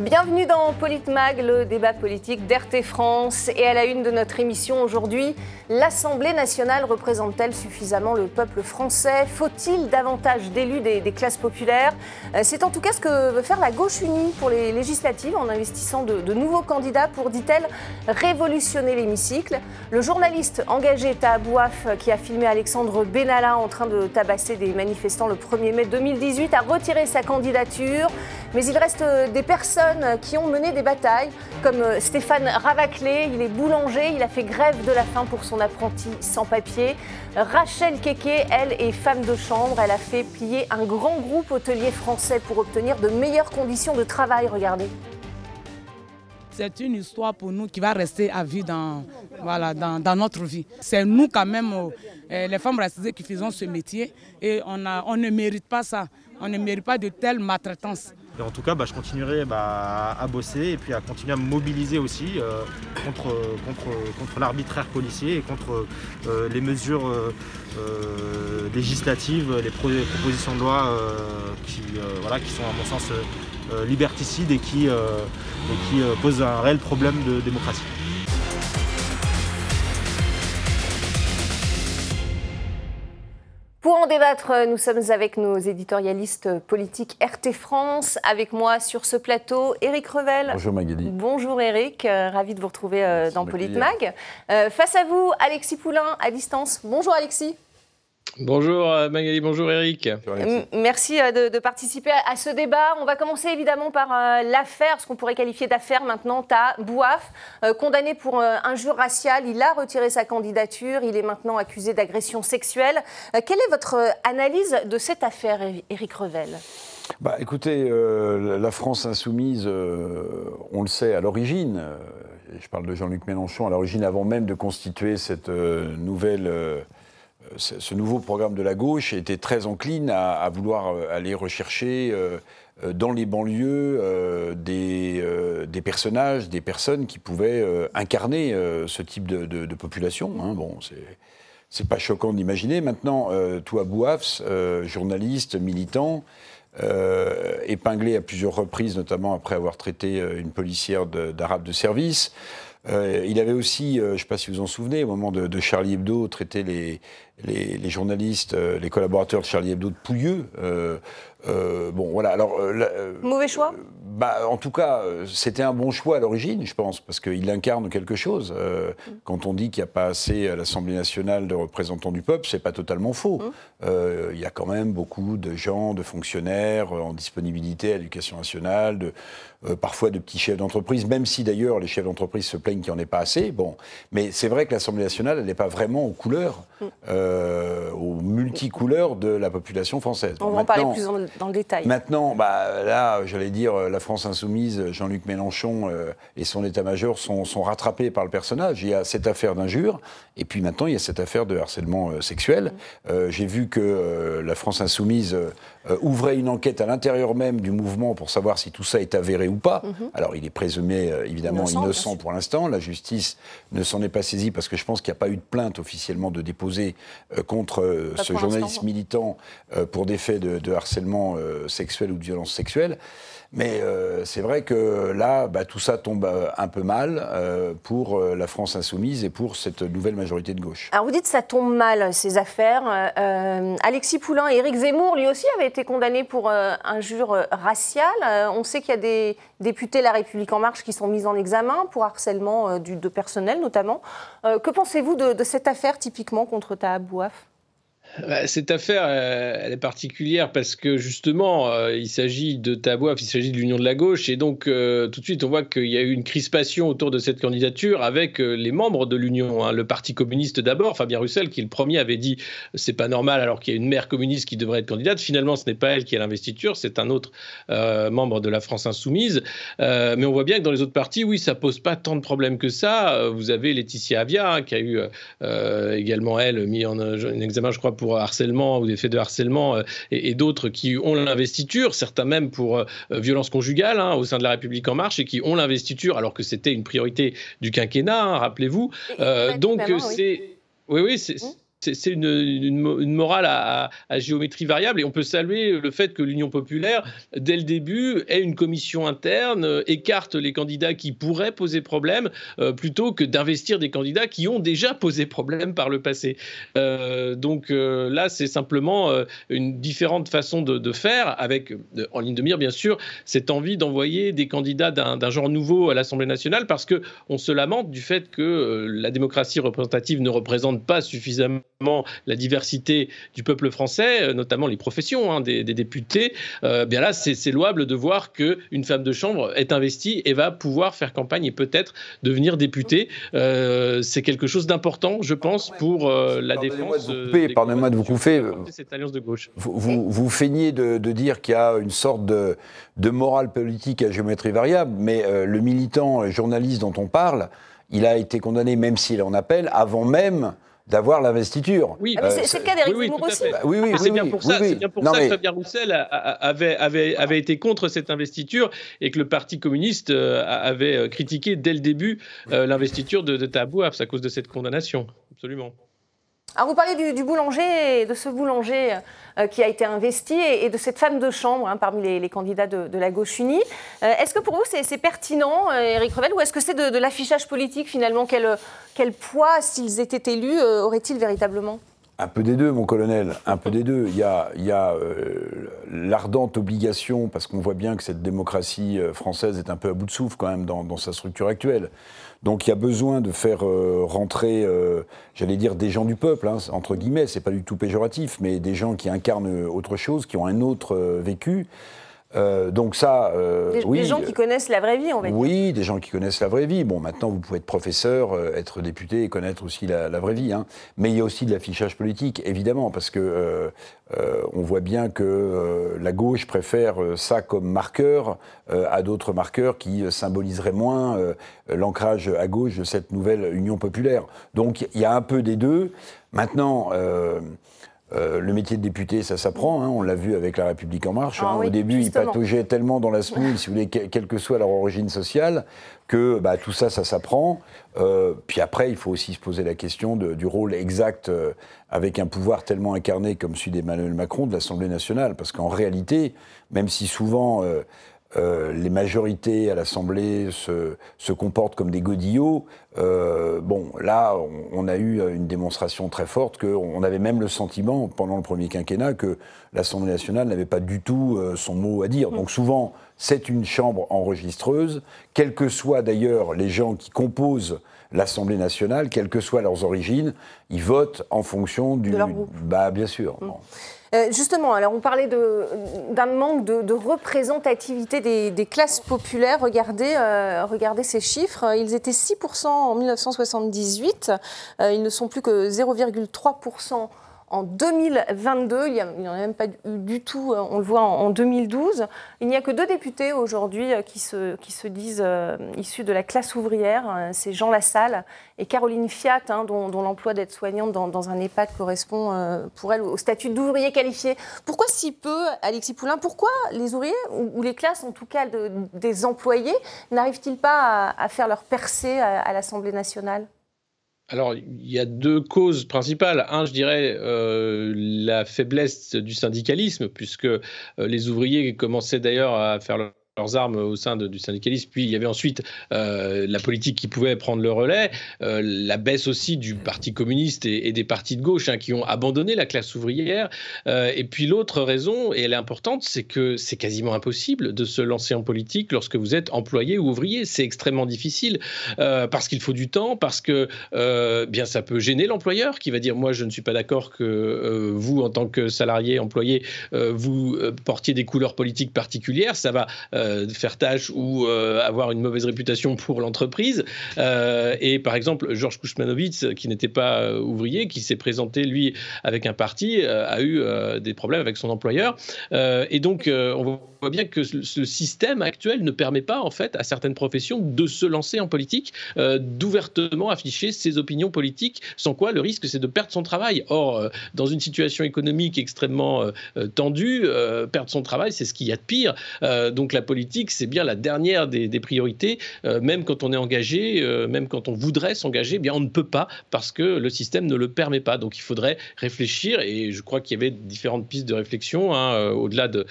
Bienvenue dans Politmag, le débat politique d'RT France. Et à la une de notre émission aujourd'hui, l'Assemblée nationale représente-t-elle suffisamment le peuple français? Faut-il davantage d'élus des, classes populaires? Euh, C'est en tout cas ce que veut faire la gauche unie pour les législatives en investissant de, nouveaux candidats pour, dit-elle, révolutionner l'hémicycle. Le journaliste engagé Tahabouaf, qui a filmé Alexandre Benalla en train de tabasser des manifestants le 1er mai 2018, a retiré sa candidature. Mais il reste des personnes qui ont mené des batailles, comme euh, Stéphane Ravaclé, il est boulanger, il a fait grève de la faim pour son apprenti sans papier. Rachel Keke, elle est femme de chambre, elle a fait plier un grand groupe hôtelier français pour obtenir de meilleures conditions de travail, regardez. C'est une histoire pour nous qui va rester à vie dans, voilà, dans, notre vie. C'est nous quand même, euh, les femmes racisées, qui faisons ce métier et on, a, on ne mérite pas ça. On ne mérite pas de telle maltraitance. Et en tout cas, bah, je continuerai bah, à bosser et puis à continuer à me mobiliser aussi euh, contre, contre, contre l'arbitraire policier et contre euh, les mesures euh, législatives, les, propositions de loi qui, voilà, qui sont à mon sens liberticides et qui, et qui posent un réel problème de démocratie. Pour en débattre, nous sommes avec nos éditorialistes politiques RT France. Avec moi sur ce plateau, Éric Revel. Bonjour Magali. Bonjour Éric, euh, ravi de vous retrouver euh, dans Politmag. Euh, face à vous, Alexis Poulain à distance. Bonjour Alexis. Bonjour euh, Magali, bonjour Eric. Merci euh, de, participer à ce débat. On va commencer évidemment par euh, l'affaire, ce qu'on pourrait qualifier d'affaire maintenant. Ta Bouaf, condamné pour injure raciale, il a retiré sa candidature, il est maintenant accusé d'agression sexuelle. quelle est votre analyse de cette affaire, Eric Revel? Bah, Écoutez, la France insoumise, on le sait à l'origine, je parle de Jean-Luc Mélenchon, à l'origine avant même de constituer cette nouvelle ce nouveau programme de la gauche était très encline à, vouloir euh, aller rechercher euh, euh, dans les banlieues des, personnages, des personnes qui pouvaient incarner ce type de, population. Hein. Bon, c'est pas choquant d'imaginer. Maintenant, Toua Bouafs, journaliste, militant, épinglé à plusieurs reprises, notamment après avoir traité une policière d'arabe de service. il avait aussi, je ne sais pas si vous en souvenez, au moment de Charlie Hebdo, traité les, les, journalistes, euh, les collaborateurs de Charlie Hebdo de pouilleux. Euh, euh, bon, voilà. Alors, Mauvais choix? bah, En tout cas, c'était un bon choix à l'origine, je pense, parce qu'il incarne quelque chose. Quand on dit qu'il n'y a pas assez à l'Assemblée nationale de représentants du peuple, c'est pas totalement faux. Mmh. Il y a quand même beaucoup de gens, de fonctionnaires en disponibilité à l'éducation nationale, de, parfois de petits chefs d'entreprise, même si d'ailleurs les chefs d'entreprise se plaignent qu'il n'y en ait pas assez. Bon, mais c'est vrai que l'Assemblée nationale, elle n'est pas vraiment aux couleurs. Mmh. Euh, aux multicouleurs de la population française. On va en parler plus dans le, détail. Maintenant, bah, là, j'allais dire, la France insoumise, Jean-Luc Mélenchon euh, et son état-major sont, sont, rattrapés par le personnage. Il y a cette affaire d'injure, et puis maintenant, il y a cette affaire de harcèlement euh, sexuel. J'ai vu que la France insoumise ouvrait une enquête à l'intérieur même du mouvement pour savoir si tout ça est avéré ou pas. Mhm. Alors, il est présumé évidemment innocent pour l'instant. La justice ne s'en est pas saisie parce que je pense qu'il n'y a pas eu de plainte officiellement de déposer euh, contre euh, ce journaliste militant euh, pour des faits de, harcèlement sexuel ou de violence sexuelle. Mais c'est vrai que là, bah, tout ça tombe un peu mal pour la France insoumise et pour cette nouvelle majorité de gauche. Alors vous dites que ça tombe mal, ces affaires. Alexis Poulain et Éric Zemmour, lui aussi, avaient été condamnés pour injure raciale. on sait qu'il y a des députés La République En Marche qui sont mis en examen pour harcèlement de personnel notamment. que pensez-vous de, cette affaire typiquement contre Tahabouaf cette affaire, euh, elle est particulière parce que justement, euh, il s'agit de Tabouaf, il s'agit de l'Union de la gauche, et donc euh, tout de suite, on voit qu'il y a eu une crispation autour de cette candidature avec les membres de l'Union. Hein. Le Parti communiste d'abord, Fabien Russell, qui le premier avait dit c'est pas normal alors qu'il y a une mère communiste qui devrait être candidate. Finalement, ce n'est pas elle qui a l'investiture, c'est un autre membre de la France insoumise. mais on voit bien que dans les autres partis, oui, ça pose pas tant de problèmes que ça. Vous avez Laetitia Avia, hein, qui a eu également elle mis en, en examen, je crois pour harcèlement ou des faits de harcèlement euh, et, d'autres qui ont l'investiture, certains même pour euh, violence conjugale hein, au sein de la République en marche et qui ont l'investiture alors que c'était une priorité du quinquennat, hein, rappelez-vous. Euh, donc c'est... Oui, oui, c'est... C'est une, morale à, géométrie variable et on peut saluer le fait que l'Union populaire, dès le début, ait une commission interne, euh, écarte les candidats qui pourraient poser problème euh, plutôt que d'investir des candidats qui ont déjà posé problème par le passé. Euh, donc là, c'est simplement une différente façon de, faire avec, en ligne de mire, bien sûr, cette envie d'envoyer des candidats d'un genre nouveau à l'Assemblée nationale parce que on se lamente du fait que la démocratie représentative ne représente pas suffisamment la diversité du peuple français, euh, notamment les professions hein, des, députés, euh, bien là, c'est louable de voir qu'une femme de chambre est investie et va pouvoir faire campagne et peut-être devenir députée. Euh, c'est quelque chose d'important, je pense, pour la défense. Pardonnez-moi de vous couper. Cette alliance de gauche. Vous, vous, feignez de, dire qu'il y a une sorte de, de morale politique à géométrie variable, mais le militant journaliste dont on parle, il a été condamné, même s'il est en appel, avant même d'avoir l'investiture. Oui, ah, c'est le cas d'Éric oui, Zemmour aussi. oui, oui, c'est bien pour ça, bien pour ça que Fabien Roussel avait, avait, avait été contre cette investiture et que le Parti communiste euh, avait euh, critiqué dès le début euh, l'investiture de, de Tabouaf à cause de cette condamnation. Absolument. Alors vous parlez du, boulanger, de ce boulanger euh, qui a été investi et, de cette femme de chambre hein, parmi les, candidats de, la gauche unie. Euh, est-ce que pour vous c'est pertinent, Éric Revel, ou est-ce que c'est de, l'affichage politique finalement quel, quel poids, s'ils étaient élus, euh, auraient-ils véritablement? Un peu des deux, mon colonel, un peu des deux. Il y a, y a l'ardente obligation, parce qu'on voit bien que cette démocratie française est un peu à bout de souffle quand même dans, sa structure actuelle, donc il y a besoin de faire euh, rentrer, euh, j'allais dire, des gens du peuple, hein, entre guillemets, c'est pas du tout péjoratif, mais des gens qui incarnent autre chose, qui ont un autre euh, vécu. Euh, donc ça, euh, des, oui. Des gens qui connaissent la vraie vie, on va dire. Oui, des gens qui connaissent la vraie vie. Bon, maintenant, vous pouvez être professeur, euh, être député et connaître aussi la, vraie vie. Hein. Mais il y a aussi de l'affichage politique, évidemment, parce que on voit bien que la gauche préfère ça comme marqueur à d'autres marqueurs qui symboliseraient moins l'ancrage à gauche de cette nouvelle Union populaire. Donc il y a un peu des deux. Maintenant, euh, le métier de député, ça s'apprend. Hein, on l'a vu avec La République En Marche. Ah hein. Au début, ils pataugeaient tellement dans la semoule, si vous voulez, quelle que soit leur origine sociale, que bah, tout ça, ça s'apprend. Euh, puis après, il faut aussi se poser la question du rôle exact euh, avec un pouvoir tellement incarné comme celui d'Emmanuel Macron de l'Assemblée nationale. Parce qu'en réalité, même si souvent euh, les majorités à l'Assemblée se, se, comportent comme des godillots. Euh, bon, là, on, a eu une démonstration très forte qu'on avait même le sentiment, pendant le premier quinquennat, que l'Assemblée nationale n'avait pas du tout euh, son mot à dire. Donc souvent, c'est une chambre enregistreuse, quels que soient d'ailleurs les gens qui composent l'Assemblée nationale, quelles que soient leurs origines, ils votent en fonction du... De leur groupe. Bah, bien sûr. Mmh. Euh, justement, alors on parlait d'un manque de, représentativité des, classes populaires. Regardez, euh, regardez ces chiffres. Ils étaient 6% en 1978. Euh, ils ne sont plus que 0,3% en 2022. Il n'y en a même pas eu du tout, euh, on le voit en, 2012. Il n'y a que deux députés aujourd'hui euh, qui se, qui se disent euh, issus de la classe ouvrière. C'est Jean Lassalle et Caroline Fiat, hein, dont, l'emploi d'aide-soignante dans, un EHPAD correspond pour elle au statut d'ouvrier qualifié. Pourquoi si peu, Alexis Poulain? Pourquoi les ouvriers, ou, les classes en tout cas des employés, n'arrivent-ils pas à, faire leur percée à l'Assemblée nationale? Alors, il y a deux causes principales. Un, je dirais, euh, la faiblesse du syndicalisme, puisque euh, les ouvriers commençaient d'ailleurs à faire leur leurs armes au sein du syndicalisme. Puis il y avait ensuite euh, la politique qui pouvait prendre le relais, euh, la baisse aussi du Parti communiste et, des partis de gauche hein, qui ont abandonné la classe ouvrière. Euh, et puis l'autre raison, et elle est importante, c'est que c'est quasiment impossible de se lancer en politique lorsque vous êtes employé ou ouvrier. C'est extrêmement difficile parce qu'il faut du temps, parce que bien ça peut gêner l'employeur qui va dire moi je ne suis pas d'accord que vous en tant que salarié employé vous portiez des couleurs politiques particulières. Ça va euh, faire tâche ou euh, avoir une mauvaise réputation pour l'entreprise. Euh, et par exemple, Georges Kouchmanowicz, qui n'était pas ouvrier, qui s'est présenté, lui, avec un parti, a eu des problèmes avec son employeur. et donc, on voit bien que ce système actuel ne permet pas, en fait, à certaines professions de se lancer en politique, d'ouvertement afficher ses opinions politiques, sans quoi le risque, c'est de perdre son travail. Or, dans une situation économique extrêmement tendue, perdre son travail, c'est ce qu'il y a de pire. donc, la c'est bien la dernière des, priorités. même quand on est engagé, même quand on voudrait s'engager, eh bien on ne peut pas parce que le système ne le permet pas. Donc il faudrait réfléchir, et je crois qu'il y avait différentes pistes de réflexion hein, au-delà de,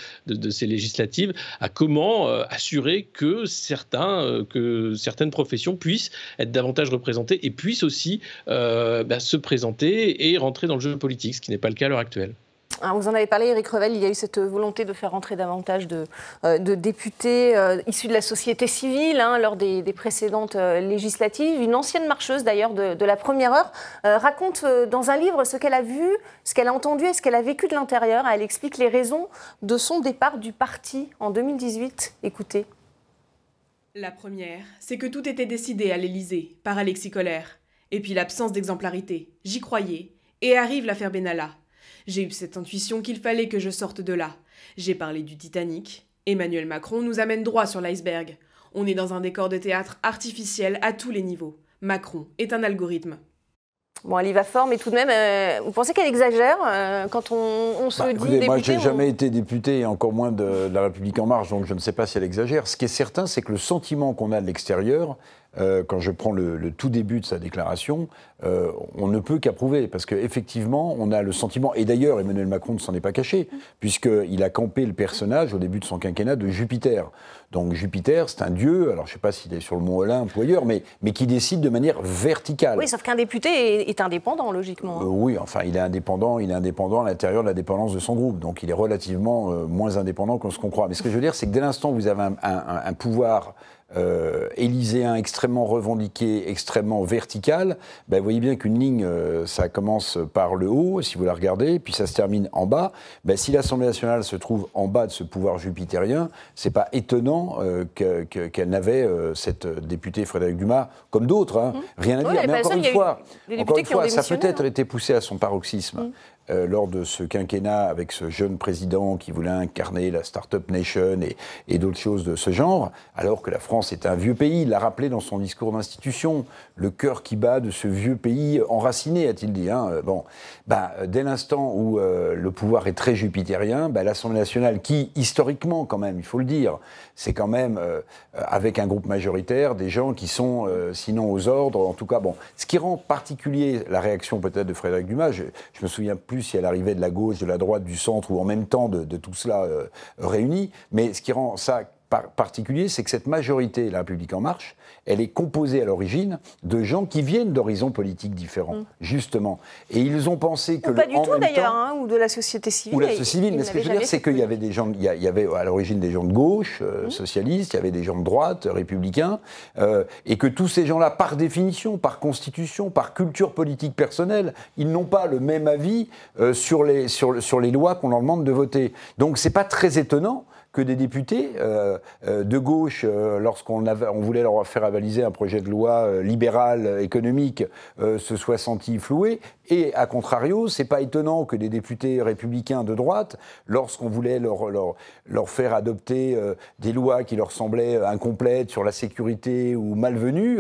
ces législatives, à comment assurer que, certains, que certaines professions puissent être davantage représentées et puissent aussi bah, se présenter et rentrer dans le jeu politique, ce qui n'est pas le cas à l'heure actuelle. Ah, vous en avez parlé, Eric Revel, il y a eu cette volonté de faire rentrer davantage de, euh, députés euh, issus de la société civile hein, lors des, précédentes euh, législatives. Une ancienne marcheuse d'ailleurs de, la première heure raconte dans un livre ce qu'elle a vu, ce qu'elle a entendu et ce qu'elle a vécu de l'intérieur. Elle explique les raisons de son départ du parti en 2018. Écoutez. La première, c'est que tout était décidé à l'Élysée par Alexis Colère. Et puis l'absence d'exemplarité. J'y croyais. Et arrive l'affaire Benalla. J'ai eu cette intuition qu'il fallait que je sorte de là. J'ai parlé du Titanic. Emmanuel Macron nous amène droit sur l'iceberg. On est dans un décor de théâtre artificiel à tous les niveaux. Macron est un algorithme. Bon, elle y va fort, mais tout de même, euh, vous pensez qu'elle exagère euh, quand on, se bah, dit écoutez, Moi, je n'ai jamais été député, et encore moins de, de, la République En Marche, donc je ne sais pas si elle exagère. Ce qui est certain, c'est que le sentiment qu'on a de l'extérieur, euh, quand je prends le, tout début de sa déclaration, euh, on ne peut qu'approuver, parce qu'effectivement, on a le sentiment, et d'ailleurs Emmanuel Macron ne s'en est pas caché, puisqu'il a campé le personnage au début de son quinquennat de Jupiter. Donc Jupiter, c'est un dieu, alors je ne sais pas s'il est sur le mont Olympe ou ailleurs, mais, mais qui décide de manière verticale. Oui, sauf qu'un député est, indépendant, logiquement. Euh, oui, enfin, il est indépendant, il est indépendant à l'intérieur de la dépendance de son groupe, donc il est relativement moins indépendant que ce qu'on croit. Mais ce que je veux dire, c'est que dès l'instant où vous avez un, un pouvoir euh, élyséen extrêmement revendiqué, extrêmement vertical, ben, vous voyez bien qu'une ligne, euh, ça commence par le haut, si vous la regardez, puis ça se termine en bas. Ben, si l'Assemblée nationale se trouve en bas de ce pouvoir jupitérien, c'est pas étonnant euh, qu'elle n'avait cette députée Frédéric Dumas, comme d'autres, hein. mmh. rien à dire. Mais encore une fois, encore une fois ça peut-être hein. été poussé à son paroxysme. Mmh. Euh, lors de ce quinquennat avec ce jeune président qui voulait incarner la Startup Nation et, d'autres choses de ce genre, alors que la France est un vieux pays. Il l'a rappelé dans son discours d'institution, le cœur qui bat de ce vieux pays enraciné, a-t-il dit. Hein. Bon, bah, dès l'instant où euh, le pouvoir est très jupitérien, bah, l'Assemblée nationale, qui historiquement quand même, il faut le dire, c'est quand même euh, avec un groupe majoritaire des gens qui sont sinon aux ordres, en tout cas bon. Ce qui rend particulier la réaction peut-être de Frédéric Dumas, je me souviens plus si elle arrivait de la gauche, de la droite, du centre ou en même temps de, tout cela euh, réuni. Mais ce qui rend ça particulier, c'est que cette majorité, la République en marche, elle est composée à l'origine de gens qui viennent d'horizons politiques différents, mm. justement. Et ils ont pensé que... Ou pas du tout d'ailleurs, hein, ou de la société civile. Ou la société civile, mais ce que je veux dire, c'est qu'il y avait des gens, il y avait à l'origine des gens de gauche, euh, mm. socialistes, il y avait des gens de droite, républicains, euh, et que tous ces gens-là, par définition, par constitution, par culture politique personnelle, ils n'ont pas le même avis euh, sur, les, sur, sur les lois qu'on leur demande de voter. Donc c'est pas très étonnant que des députés euh, euh, de gauche, euh, lorsqu'on on voulait leur faire avaliser un projet de loi libéral économique, se soient sentis floués. Et à contrario, c'est pas étonnant que des députés républicains de droite, lorsqu'on voulait leur, leur, leur, faire adopter des lois qui leur semblaient incomplètes sur la sécurité ou malvenues,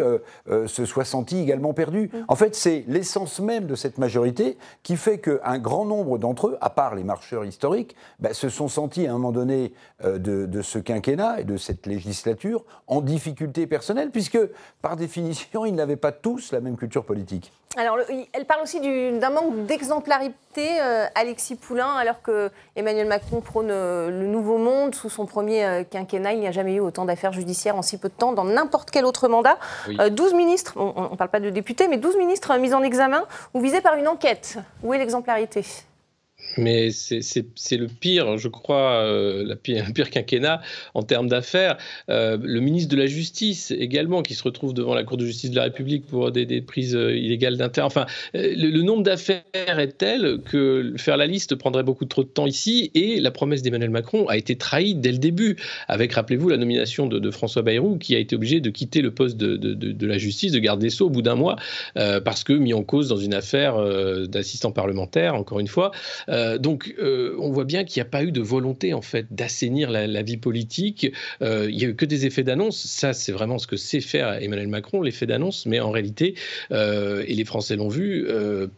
se soient sentis également perdus. Mmh. En fait, c'est l'essence même de cette majorité qui fait qu'un grand nombre d'entre eux, à part les marcheurs historiques, bah, se sont sentis à un moment donné euh, de, ce quinquennat et de cette législature en difficulté personnelle, puisque par définition, ils n'avaient pas tous la même culture politique. Alors, elle parle aussi d'un manque d'exemplarité, euh, Alexis Poulain, alors que Emmanuel Macron prône euh, le nouveau monde. Sous son premier quinquennat, il n'y a jamais eu autant d'affaires judiciaires en si peu de temps dans n'importe quel autre mandat. 12 ministres, on ne parle pas de députés, mais 12 ministres mis en examen ou visés par une enquête. Où est l'exemplarité? Mais c'est le pire, je crois, euh, le pire quinquennat en termes d'affaires. Euh, le ministre de la Justice également, qui se retrouve devant la Cour de justice de la République pour des, prises euh, illégales d'intérêt. Enfin, le, nombre d'affaires est tel que faire la liste prendrait beaucoup trop de temps ici. Et la promesse d'Emmanuel Macron a été trahie dès le début, avec, rappelez-vous, la nomination de, François Bayrou, qui a été obligé de quitter le poste de, la justice, de garde des Sceaux, au bout d'un mois, parce que mis en cause dans une affaire d'assistant parlementaire, encore une fois. Donc, on voit bien qu'il n'y a pas eu de volonté, en fait, d'assainir la, vie politique. il n'y a eu que des effets d'annonce. Ça, c'est vraiment ce que sait faire Emmanuel Macron, l'effet d'annonce. Mais en réalité, et les Français l'ont vu,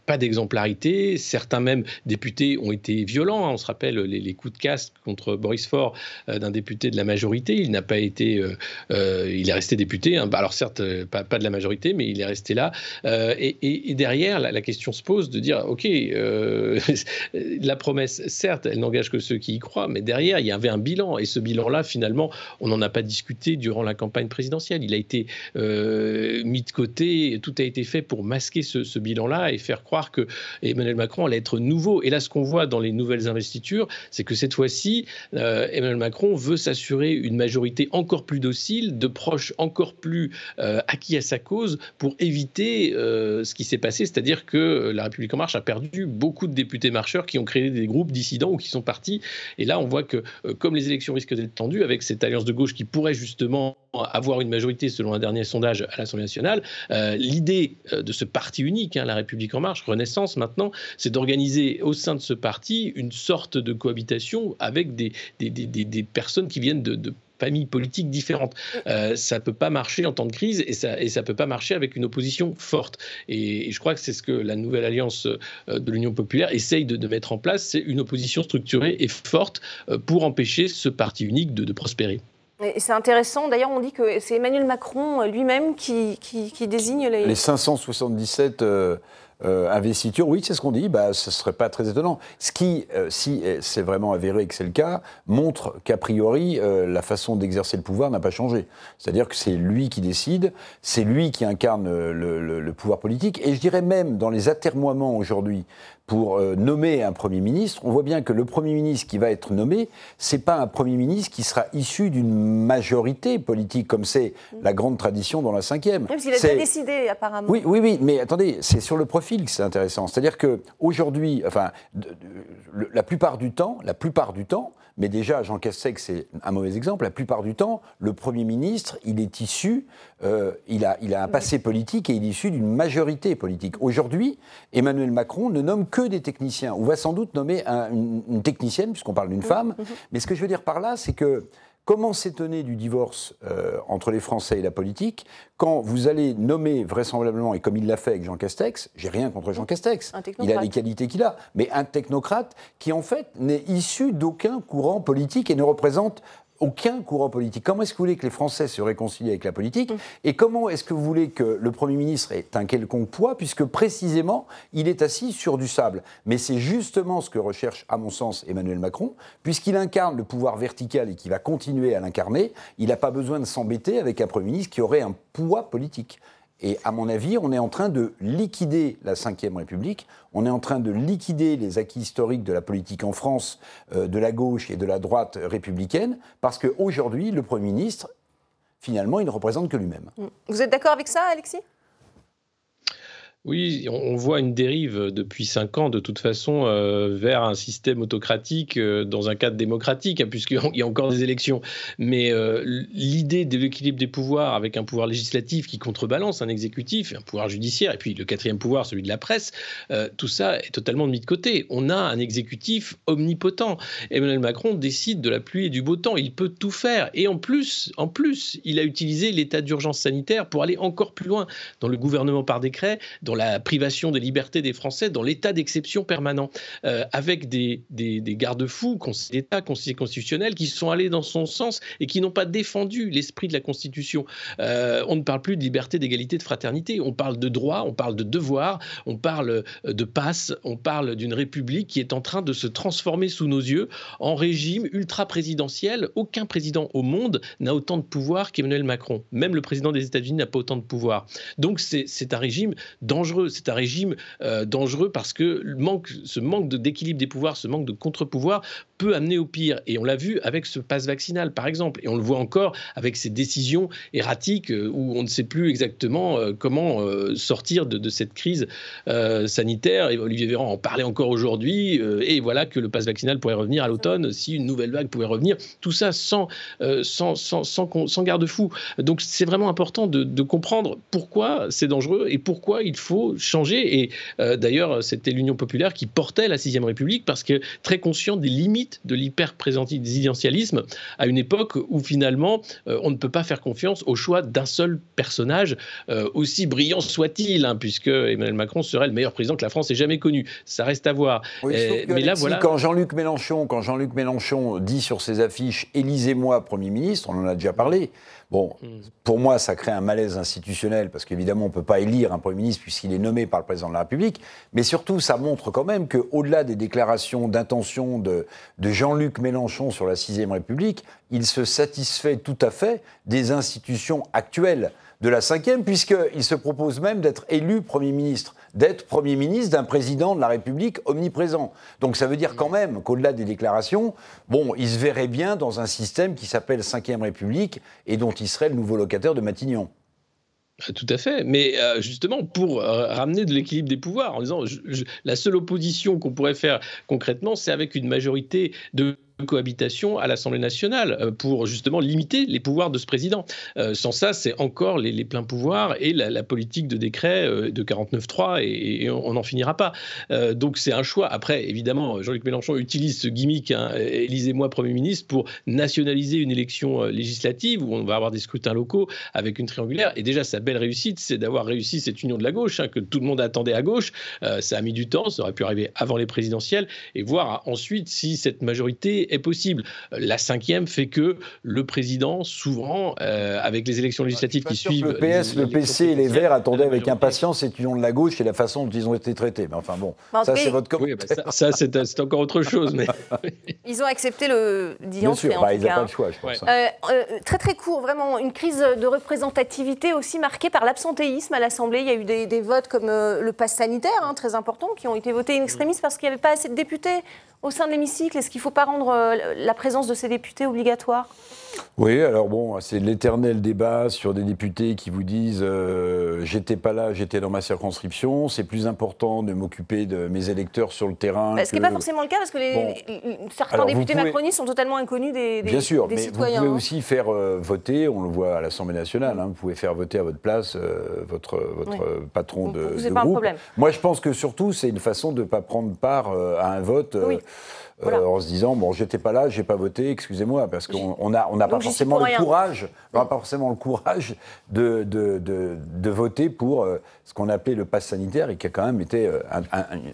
pas d'exemplarité. Certains même députés ont été violents. Hein. On se rappelle les, coups de casque contre Boris Faure d'un député de la majorité. Il n'a pas été, il est resté député. Hein. Bah, alors certes, pas, pas, de la majorité, mais il est resté là. Et, derrière, la, question se pose de dire, ok, la promesse, certes, elle n'engage que ceux qui y croient, mais derrière, il y avait un bilan. Et ce bilan-là, finalement, on n'en a pas discuté durant la campagne présidentielle. Il a été mis de côté. Tout a été fait pour masquer ce, bilan-là et faire croire que Emmanuel Macron allait être nouveau. Et là, ce qu'on voit dans les nouvelles investitures, c'est que cette fois-ci, euh, Emmanuel Macron veut s'assurer une majorité encore plus docile, de proches encore plus euh, acquis à sa cause pour éviter euh, ce qui s'est passé, c'est-à-dire que la République en marche a perdu beaucoup de députés marcheurs qui ont créé des groupes dissidents ou qui sont partis. Et là, on voit que comme les élections risquent d'être tendues, avec cette alliance de gauche qui pourrait justement avoir une majorité selon un dernier sondage à l'Assemblée nationale, l'idée de ce parti unique, hein, la République en marche, Renaissance maintenant, c'est d'organiser au sein de ce parti une sorte de cohabitation avec des, des, des, des personnes qui viennent de familles politiques différentes. Euh, ça ne peut pas marcher en temps de crise et ça ne et ça peut pas marcher avec une opposition forte. Et, je crois que c'est ce que la nouvelle alliance euh, de l'Union populaire essaye de, de, mettre en place, c'est une opposition structurée et forte euh, pour empêcher ce parti unique de, de prospérer. C'est intéressant, d'ailleurs on dit que c'est Emmanuel Macron lui-même qui, désigne les... Les 577 euh, investiture, oui, c'est ce qu'on dit, bah, ce ne serait pas très étonnant. Ce qui, euh, si c'est vraiment avéré que c'est le cas, montre qu'a priori, euh, la façon d'exercer le pouvoir n'a pas changé. C'est-à-dire que c'est lui qui décide, c'est lui qui incarne le, pouvoir politique, et je dirais même dans les atermoiements aujourd'hui pour nommer un Premier ministre, on voit bien que le Premier ministre qui va être nommé, c'est pas un Premier ministre qui sera issu d'une majorité politique, comme c'est la grande tradition dans la cinquième. Parce qu'il a déjà décidé, apparemment. Oui, oui, oui, mais attendez, c'est sur le profil c'est intéressant. C'est-à-dire qu'aujourd'hui, enfin, la plupart du temps, la plupart du temps, mais déjà Jean Castex c'est un mauvais exemple, la plupart du temps, le Premier ministre, il est issu, euh, il, a, il a un passé politique et il est issu d'une majorité politique. Aujourd'hui, Emmanuel Macron ne nomme que des techniciens, ou va sans doute nommer une, une, technicienne, puisqu'on parle d'une femme, mais ce que je veux dire par là, c'est que Comment s'étonner du divorce euh, entre les Français et la politique quand vous allez nommer vraisemblablement, et comme il l'a fait avec Jean Castex, j'ai rien contre Jean Castex, il a les qualités qu'il a, mais un technocrate qui en fait n'est issu d'aucun courant politique et ne représente aucun courant politique. Comment est-ce que vous voulez que les Français se réconcilient avec la politique mm. Et comment est-ce que vous voulez que le Premier ministre ait un quelconque poids, puisque précisément, il est assis sur du sable Mais c'est justement ce que recherche, à mon sens, Emmanuel Macron, puisqu'il incarne le pouvoir vertical et qui va continuer à l'incarner, il n'a pas besoin de s'embêter avec un Premier ministre qui aurait un poids politique. Et à mon avis, on est en train de liquider la Ve République, on est en train de liquider les acquis historiques de la politique en France, euh, de la gauche et de la droite républicaine, parce qu'aujourd'hui, le Premier ministre, finalement, il ne représente que lui-même. Vous êtes d'accord avec ça, Alexis? Oui, on voit une dérive depuis cinq ans, de toute façon, euh, vers un système autocratique euh, dans un cadre démocratique, hein, puisqu'il y a encore des élections. Mais euh, l'idée de l'équilibre des pouvoirs avec un pouvoir législatif qui contrebalance un exécutif, un pouvoir judiciaire, et puis le quatrième pouvoir, celui de la presse, tout ça est totalement mis de côté. On a un exécutif omnipotent. Emmanuel Macron décide de la pluie et du beau temps. Il peut tout faire. Et en plus, en plus, il a utilisé l'état d'urgence sanitaire pour aller encore plus loin dans le gouvernement par décret, dans la privation des libertés des Français, dans l'état d'exception permanent, euh, avec des, des, garde-fous, conseil d'État, conseillers constitutionnels, qui sont allés dans son sens et qui n'ont pas défendu l'esprit de la Constitution. Euh, on ne parle plus de liberté, d'égalité, de fraternité. On parle de droit, on parle de devoir, on parle euh, de passe, on parle d'une république qui est en train de se transformer sous nos yeux en régime ultra-présidentiel. Aucun président au monde n'a autant de pouvoir qu'Emmanuel Macron. Même le président des États-Unis n'a pas autant de pouvoir. Donc c'est un régime dans c'est un régime euh, dangereux parce que ce manque d'équilibre des pouvoirs, ce manque de contre-pouvoir peut amener au pire. Et on l'a vu avec ce passe vaccinal, par exemple. Et on le voit encore avec ces décisions erratiques euh, où on ne sait plus exactement euh, comment sortir de, cette crise sanitaire. Et Olivier Véran en parlait encore aujourd'hui. et voilà que le passe vaccinal pourrait revenir à l'automne si une nouvelle vague pouvait revenir. Tout ça sans, sans, sans, sans, garde-fou. Donc c'est vraiment important de comprendre pourquoi c'est dangereux et pourquoi il faut faut changer. Et euh, d'ailleurs, c'était l'Union populaire qui portait la Sixième République parce que très conscient des limites de l'hyper-présidentialisme à une époque où finalement euh, on ne peut pas faire confiance au choix d'un seul personnage, euh, aussi brillant soit-il, hein, puisque Emmanuel Macron serait le meilleur président que la France ait jamais connu. Ça reste à voir. mais là, voilà. Quand Jean-Luc Mélenchon, quand Jean-Luc Mélenchon dit sur ses affiches "Élisez-moi Premier ministre", on en a déjà parlé. Bon, hmm. pour moi, ça crée un malaise institutionnel parce qu'évidemment, on ne peut pas élire un Premier ministre puisqu'il est nommé par le président de la République. Mais surtout, ça montre quand même qu'au-delà des déclarations d'intention de, de Jean-Luc Mélenchon sur la Sixième République, il se satisfait tout à fait des institutions actuelles de la cinquième, puisqu'il se propose même d'être élu Premier ministre, d'être Premier ministre d'un président de la République omniprésent. Donc ça veut dire quand même qu'au-delà des déclarations, bon, il se verrait bien dans un système qui s'appelle Cinquième République et dont il serait le nouveau locataire de Matignon. Tout à fait, mais euh, justement pour euh, ramener de l'équilibre des pouvoirs, en disant la seule opposition qu'on pourrait faire concrètement, c'est avec une majorité de cohabitation à l'Assemblée nationale euh, pour justement limiter les pouvoirs de ce président. Euh, sans ça, c'est encore les, pleins pouvoirs et la, politique de décret euh, de 49.3 et, et, on n'en finira pas. donc c'est un choix. Après, évidemment, Jean-Luc Mélenchon utilise ce gimmick, hein, élisez-moi Premier ministre, pour nationaliser une élection législative où on va avoir des scrutins locaux avec une triangulaire. Et déjà, sa belle réussite, c'est d'avoir réussi cette union de la gauche, hein, que tout le monde attendait à gauche. ça a mis du temps, ça aurait pu arriver avant les présidentielles, et voir ensuite si cette majorité est possible. La cinquième fait que le président, souvent, euh, avec les élections législatives qui suivent. Le PS, le PC et les Verts attendaient avec impatience cette union de la gauche et la façon dont ils ont été traités. Mais enfin bon, ça c'est votre oui, bah, ça, c'est encore autre chose. Mais... ils ont accepté le Bien sûr, bah, ils n'ont pas le choix, je pense. Euh, euh, très très court, vraiment, une crise de représentativité aussi marquée par l'absentéisme à l'Assemblée. Il y a eu des, votes comme le pass sanitaire, hein, très important, qui ont été votés in extremis parce qu'il n'y avait pas assez de députés au sein de l'hémicycle Est-ce qu'il ne faut pas rendre euh, la présence de ces députés obligatoire? Oui, alors bon, c'est l'éternel débat sur des députés qui vous disent euh, j'étais pas là, j'étais dans ma circonscription, c'est plus important de m'occuper de mes électeurs sur le terrain. Ce qui n'est pas forcément le cas parce que certains députés macronistes sont totalement inconnus des, des, Bien sûr, mais Vous pouvez hein. aussi faire euh, voter, on le voit à l'Assemblée nationale, hein, vous pouvez faire voter à votre place euh, votre, votre patron de, vous, de pas groupe. Un problème. Moi, je pense que surtout, c'est une façon de ne pas prendre part à un vote. Euh, en se disant bon j'étais pas là, j'ai pas voté, excusez-moi, parce qu'on n'a on pas forcément le courage, on pas forcément le courage de, de, de, voter pour euh, ce qu'on appelait le pass sanitaire et qui a quand même été euh,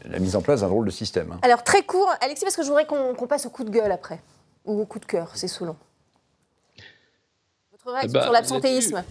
la mise en place d'un drôle de système. Hein. Alors très court, Alexis, parce que je voudrais qu'on passe au coup de gueule après ou au coup de cœur, c'est Soulon. Votre réaction bah, sur l'absentéisme?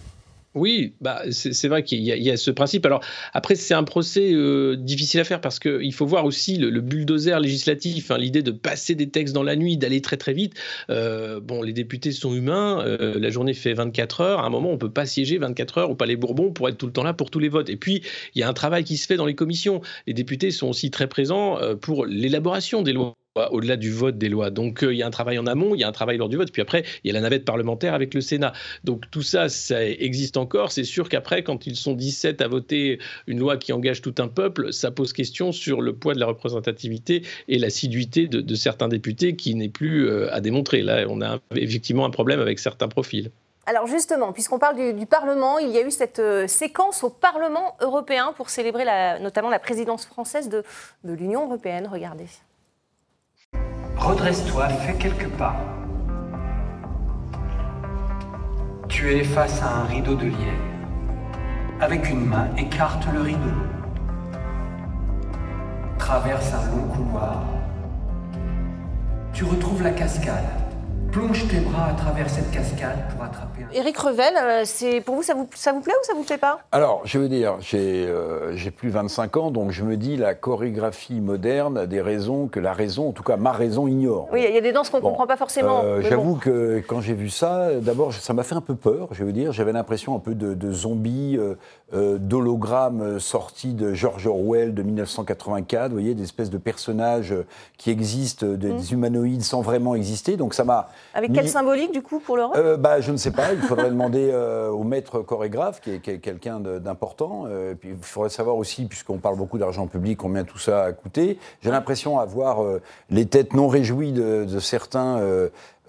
Oui, bah, c'est vrai qu'il y, a ce principe. Alors après, c'est un procès euh, difficile à faire parce qu'il faut voir aussi le, bulldozer législatif, hein, l'idée de passer des textes dans la nuit, d'aller très très vite. Euh, bon, les députés sont humains, euh, la journée fait 24 heures. À un moment, on ne peut pas siéger 24 heures au Palais Bourbon pour être tout le temps là pour tous les votes. Et puis, il y a un travail qui se fait dans les commissions. Les députés sont aussi très présents pour l'élaboration des lois au-delà du vote des lois. Donc euh, il y a un travail en amont, il y a un travail lors du vote, puis après il y a la navette parlementaire avec le Sénat. Donc tout ça, ça existe encore. C'est sûr qu'après, quand ils sont 17 à voter une loi qui engage tout un peuple, ça pose question sur le poids de la représentativité et l'assiduité de, certains députés qui n'est plus euh, à démontrer. Là, on a effectivement un problème avec certains profils. Alors justement, puisqu'on parle du, Parlement, il y a eu cette euh, séquence au Parlement européen pour célébrer notamment la présidence française de l'Union européenne. Regardez. Redresse-toi, fais quelques pas. Tu es face à un rideau de lierre. Avec une main, écarte le rideau. Traverse un long couloir. Tu retrouves la cascade. Plonge tes bras à travers cette cascade pour attraper un... Éric Revel, euh, c'est, pour vous ça, vous, ça vous plaît ou ça vous plaît pas? Alors, je veux dire, j'ai, euh, j'ai plus 25 ans, donc je me dis la chorégraphie moderne a des raisons que la raison, en tout cas ma raison, ignore. Oui, il y a des danses qu'on ne comprend pas forcément. Euh, j'avoue que quand j'ai vu ça, d'abord, ça m'a fait un peu peur, je veux dire. J'avais l'impression un peu de, de zombies, d'hologrammes sortis de George Orwell de 1984, vous voyez, des espèces de personnages qui existent, des, des mm. humanoïdes sans vraiment exister. Donc ça m'a avec quelle symbolique du coup pour l'Europe euh, bah, Je ne sais pas, il faudrait demander euh, au maître chorégraphe, qui est, quelqu'un d'important. Euh, puis il faudrait savoir aussi, puisqu'on parle beaucoup d'argent public, combien tout ça a coûté. J'ai l'impression d'avoir les têtes non réjouies de, certains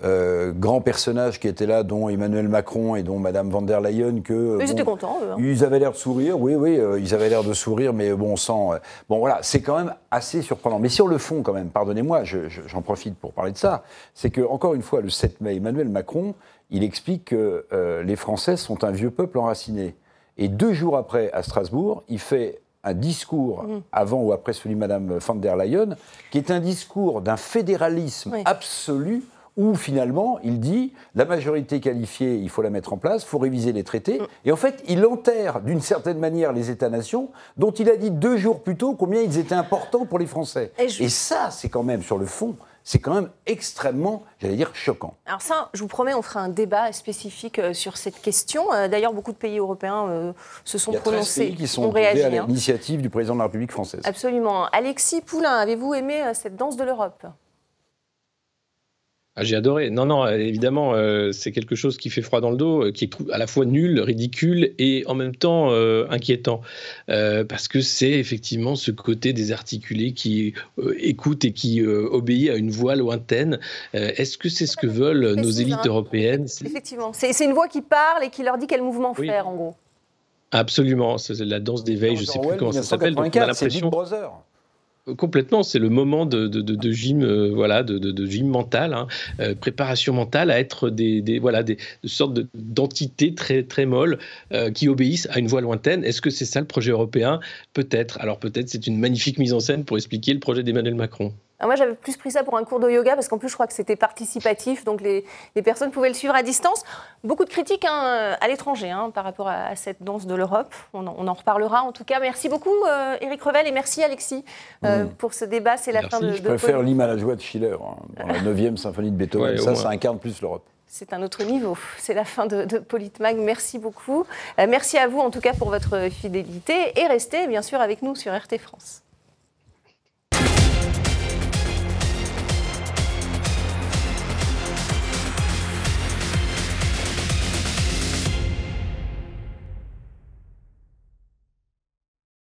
euh, grands personnages qui étaient là, dont Emmanuel Macron et dont Madame van der Leyen, que Ils bon, étaient contents, eux. hein. ils avaient l'air de sourire, oui, oui, euh, ils avaient l'air de sourire, mais bon, sans. euh, bon, voilà, c'est quand même assez surprenant. Mais sur le fond, quand même, pardonnez-moi, je- je- j'en profite pour parler de ça, c'est que, encore une fois, le 7 mai, Emmanuel Macron, il explique que euh, les Français sont un vieux peuple enraciné. Et deux jours après, à Strasbourg, il fait un discours, avant ou après celui de Madame van der Leyen, qui est un discours d'un fédéralisme Oui. absolu où finalement il dit la majorité qualifiée, il faut la mettre en place, il faut réviser les traités. Et en fait, il enterre d'une certaine manière les États-nations dont il a dit deux jours plus tôt combien ils étaient importants pour les Français. Et ça, c'est quand même, sur le fond, c'est quand même extrêmement, j'allais dire, choquant. Alors ça, je vous promets, on fera un débat spécifique euh, sur cette question. Euh, D'ailleurs, beaucoup de pays européens euh, se sont Il y a 13 prononcés, pays qui sont réagi. à hein. l'initiative du président de la République française. Absolument. Alexis Poulain, avez-vous aimé cette danse de l'Europe? Ah, J'ai adoré. Non, non, euh, évidemment, euh, c'est quelque chose qui fait froid dans le dos, euh, qui est à la fois nul, ridicule et en même temps euh, inquiétant. Euh, parce que c'est effectivement ce côté désarticulé qui euh, écoute et qui euh, obéit à une voix lointaine. Euh, Est-ce que c'est ce que veulent nos élites hein. européennes Effectivement. C'est une voix qui parle et qui leur dit quel mouvement Oui. faire, en gros. Absolument, c'est la danse d'éveil, je ne sais plus comment ça s'appelle. donc on a 1984, c'est Big l'impression Brother. Complètement, c'est le moment de, de, de, gym, euh, voilà, de, de, gym mental, hein, euh, préparation mentale à être des, des voilà, des, de sortes de- d'entités très très molles euh, qui obéissent à une voix lointaine. Est-ce que c'est ça le projet européen? Peut-être. Alors peut-être c'est une magnifique mise en scène pour expliquer le projet d'Emmanuel Macron. Alors moi, j'avais plus pris ça pour un cours de yoga parce qu'en plus, je crois que c'était participatif, donc les, les personnes pouvaient le suivre à distance. Beaucoup de critiques hein, à l'étranger hein, par rapport à, à cette danse de l'Europe. On, en- on en reparlera en tout cas. Merci beaucoup, euh, Éric Revel, et merci, Alexis, euh, pour ce débat. C'est la Merci. fin de, Je de préfère l'hymne à la joie de Schiller, hein, dans la 9e symphonie de Beethoven. Ouais, ça, ça incarne plus l'Europe. C'est un autre niveau. C'est la fin de, de Politmag. Merci beaucoup. Euh, merci à vous, en tout cas, pour votre fidélité. Et restez, bien sûr, avec nous sur RT France.